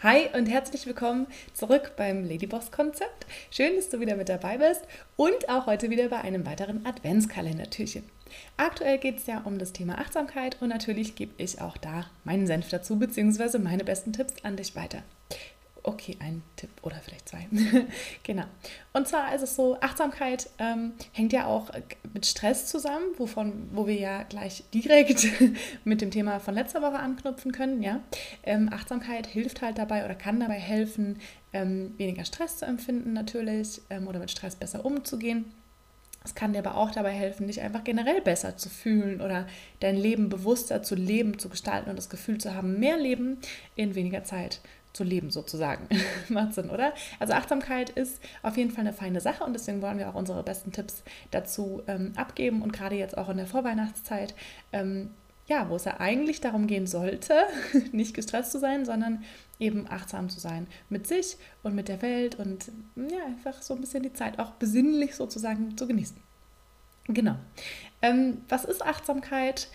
Hi und herzlich willkommen zurück beim Ladyboss Konzept. Schön, dass du wieder mit dabei bist und auch heute wieder bei einem weiteren Adventskalendertürchen. Aktuell geht es ja um das Thema Achtsamkeit und natürlich gebe ich auch da meinen Senf dazu, beziehungsweise meine besten Tipps an dich weiter. Okay, ein Tipp oder vielleicht zwei. genau. Und zwar ist es so, Achtsamkeit ähm, hängt ja auch mit Stress zusammen, wovon, wo wir ja gleich direkt mit dem Thema von letzter Woche anknüpfen können. Ja? Ähm, Achtsamkeit hilft halt dabei oder kann dabei helfen, ähm, weniger Stress zu empfinden natürlich ähm, oder mit Stress besser umzugehen. Es kann dir aber auch dabei helfen, dich einfach generell besser zu fühlen oder dein Leben bewusster zu leben, zu gestalten und das Gefühl zu haben, mehr Leben in weniger Zeit zu leben sozusagen. Macht Sinn, oder? Also Achtsamkeit ist auf jeden Fall eine feine Sache und deswegen wollen wir auch unsere besten Tipps dazu ähm, abgeben und gerade jetzt auch in der Vorweihnachtszeit, ähm, ja, wo es ja eigentlich darum gehen sollte, nicht gestresst zu sein, sondern eben achtsam zu sein mit sich und mit der Welt und ja, einfach so ein bisschen die Zeit auch besinnlich sozusagen zu genießen. Genau. Ähm, was ist Achtsamkeit?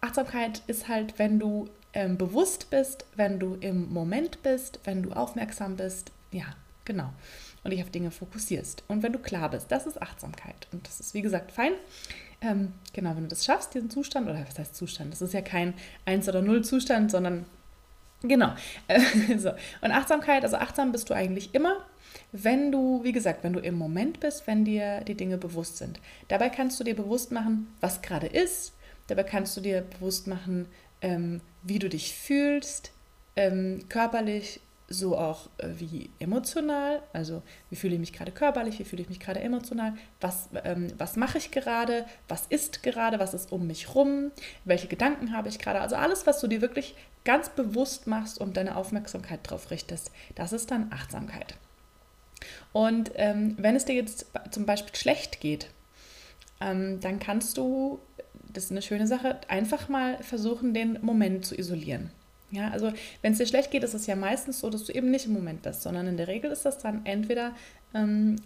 Achtsamkeit ist halt, wenn du ähm, bewusst bist, wenn du im Moment bist, wenn du aufmerksam bist. Ja, genau. Und dich auf Dinge fokussierst. Und wenn du klar bist, das ist Achtsamkeit. Und das ist, wie gesagt, fein. Ähm, genau, wenn du das schaffst, diesen Zustand, oder was heißt Zustand? Das ist ja kein 1 oder 0 Zustand, sondern genau. So. Und Achtsamkeit, also achtsam bist du eigentlich immer, wenn du, wie gesagt, wenn du im Moment bist, wenn dir die Dinge bewusst sind. Dabei kannst du dir bewusst machen, was gerade ist. Dabei kannst du dir bewusst machen, ähm, wie du dich fühlst, ähm, körperlich, so auch äh, wie emotional. Also wie fühle ich mich gerade körperlich, wie fühle ich mich gerade emotional, was, ähm, was mache ich gerade, was ist gerade, was ist um mich rum, welche Gedanken habe ich gerade. Also alles, was du dir wirklich ganz bewusst machst und deine Aufmerksamkeit darauf richtest, das ist dann Achtsamkeit. Und ähm, wenn es dir jetzt zum Beispiel schlecht geht, ähm, dann kannst du das ist eine schöne Sache, einfach mal versuchen, den Moment zu isolieren. Ja, also wenn es dir schlecht geht, ist es ja meistens so, dass du eben nicht im Moment bist, sondern in der Regel ist das dann entweder ähm,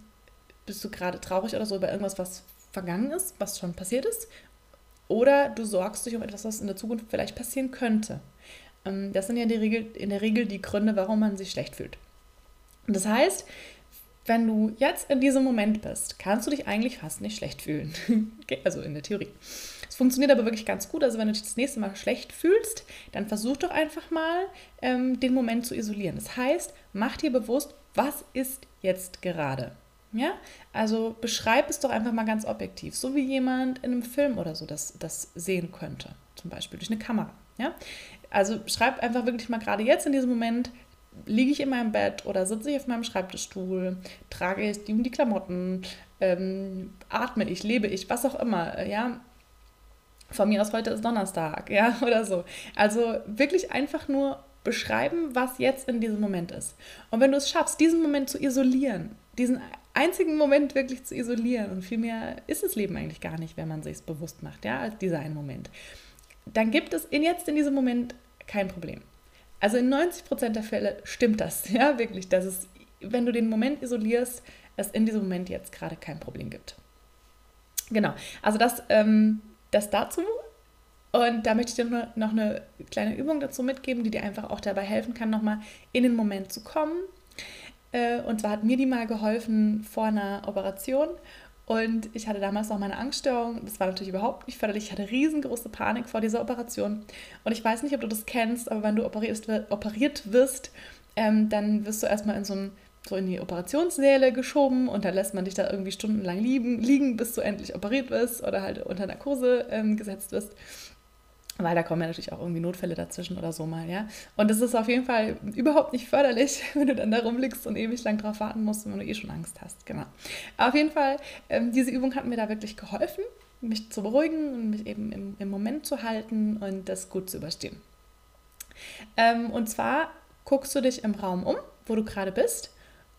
bist du gerade traurig oder so über irgendwas, was vergangen ist, was schon passiert ist, oder du sorgst dich um etwas, was in der Zukunft vielleicht passieren könnte. Ähm, das sind ja in der, Regel, in der Regel die Gründe, warum man sich schlecht fühlt. Und das heißt, wenn du jetzt in diesem Moment bist, kannst du dich eigentlich fast nicht schlecht fühlen. also in der Theorie. Funktioniert aber wirklich ganz gut. Also wenn du dich das nächste Mal schlecht fühlst, dann versuch doch einfach mal, ähm, den Moment zu isolieren. Das heißt, mach dir bewusst, was ist jetzt gerade. Ja, also beschreib es doch einfach mal ganz objektiv, so wie jemand in einem Film oder so das, das sehen könnte, zum Beispiel durch eine Kamera. Ja, also schreib einfach wirklich mal gerade jetzt in diesem Moment, liege ich in meinem Bett oder sitze ich auf meinem Schreibtischstuhl, trage ich die, die Klamotten, ähm, atme ich, lebe ich, was auch immer, ja. Von mir aus heute ist Donnerstag, ja, oder so. Also wirklich einfach nur beschreiben, was jetzt in diesem Moment ist. Und wenn du es schaffst, diesen Moment zu isolieren, diesen einzigen Moment wirklich zu isolieren, und viel mehr ist das Leben eigentlich gar nicht, wenn man sich es bewusst macht, ja, als dieser einen Moment, dann gibt es in jetzt in diesem Moment kein Problem. Also in 90 Prozent der Fälle stimmt das, ja, wirklich, dass es, wenn du den Moment isolierst, es in diesem Moment jetzt gerade kein Problem gibt. Genau, also das, ähm, das dazu. Und da möchte ich dir noch eine kleine Übung dazu mitgeben, die dir einfach auch dabei helfen kann, nochmal in den Moment zu kommen. Äh, und zwar hat mir die mal geholfen vor einer Operation. Und ich hatte damals noch meine Angststörung. Das war natürlich überhaupt nicht förderlich. Ich hatte riesengroße Panik vor dieser Operation. Und ich weiß nicht, ob du das kennst, aber wenn du operiert, wirst, ähm, dann wirst du erstmal in so, ein, so in die Operationssäle geschoben und dann lässt man dich da irgendwie stundenlang liegen, liegen bis du endlich operiert wirst oder halt unter Narkose ähm, gesetzt wirst weil da kommen ja natürlich auch irgendwie Notfälle dazwischen oder so mal, ja. Und das ist auf jeden Fall überhaupt nicht förderlich, wenn du dann da rumliegst und ewig lang drauf warten musst, wenn du eh schon Angst hast, genau. Auf jeden Fall, ähm, diese Übung hat mir da wirklich geholfen, mich zu beruhigen und mich eben im, im Moment zu halten und das gut zu überstehen. Ähm, und zwar guckst du dich im Raum um, wo du gerade bist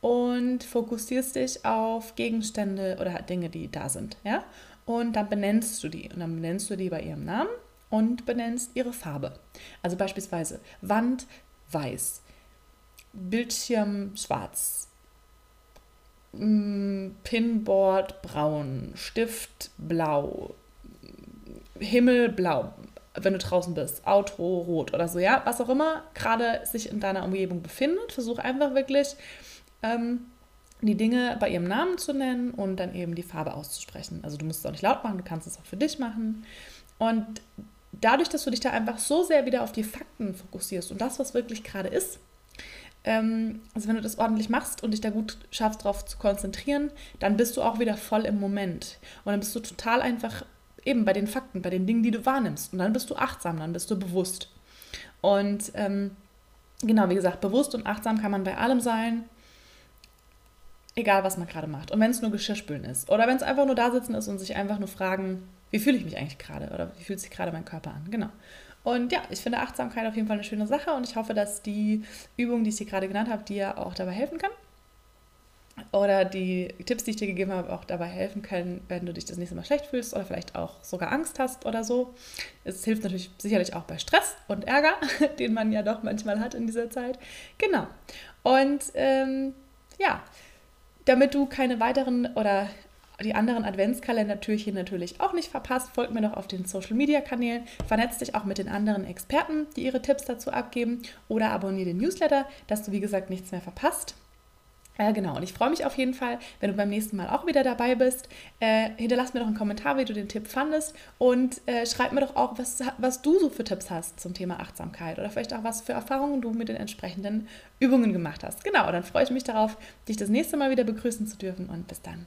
und fokussierst dich auf Gegenstände oder Dinge, die da sind, ja. Und dann benennst du die und dann benennst du die bei ihrem Namen und benennst ihre Farbe. Also beispielsweise Wand weiß, Bildschirm schwarz, mm, Pinboard braun, Stift blau, Himmel blau. wenn du draußen bist, Auto rot oder so, ja, was auch immer gerade sich in deiner Umgebung befindet, versuch einfach wirklich ähm, die Dinge bei ihrem Namen zu nennen und dann eben die Farbe auszusprechen. Also du musst es auch nicht laut machen, du kannst es auch für dich machen. Und dadurch, dass du dich da einfach so sehr wieder auf die Fakten fokussierst und das, was wirklich gerade ist, ähm, also wenn du das ordentlich machst und dich da gut schaffst, darauf zu konzentrieren, dann bist du auch wieder voll im Moment. Und dann bist du total einfach eben bei den Fakten, bei den Dingen, die du wahrnimmst. Und dann bist du achtsam, dann bist du bewusst. Und ähm, genau, wie gesagt, bewusst und achtsam kann man bei allem sein, egal was man gerade macht. Und wenn es nur Geschirrspülen ist oder wenn es einfach nur da sitzen ist und sich einfach nur fragen, wie fühle ich mich eigentlich gerade oder wie fühlt sich gerade mein Körper an. Genau. Und ja, ich finde Achtsamkeit auf jeden Fall eine schöne Sache und ich hoffe, dass die Übung, die ich dir gerade genannt habe, dir auch dabei helfen kann. Oder die Tipps, die ich dir gegeben habe, auch dabei helfen können, wenn du dich das nächste Mal schlecht fühlst oder vielleicht auch sogar Angst hast oder so. Es hilft natürlich sicherlich auch bei Stress und Ärger, den man ja doch manchmal hat in dieser Zeit. Genau. Und ähm, ja, damit du keine weiteren oder die anderen Adventskalendertürchen natürlich auch nicht verpasst, folgt mir doch auf den Social Media Kanälen, vernetzt dich auch mit den anderen Experten, die ihre Tipps dazu abgeben oder abonniere den Newsletter, dass du wie gesagt nichts mehr verpasst. Äh, genau, und ich freue mich auf jeden Fall, wenn du beim nächsten Mal auch wieder dabei bist. Äh, hinterlass mir doch einen Kommentar, wie du den Tipp fandest und äh, schreib mir doch auch, was, was du so für Tipps hast zum Thema Achtsamkeit oder vielleicht auch was für Erfahrungen du mit den entsprechenden Übungen gemacht hast. Genau, dann freue ich mich darauf, dich das nächste Mal wieder begrüßen zu dürfen und bis dann.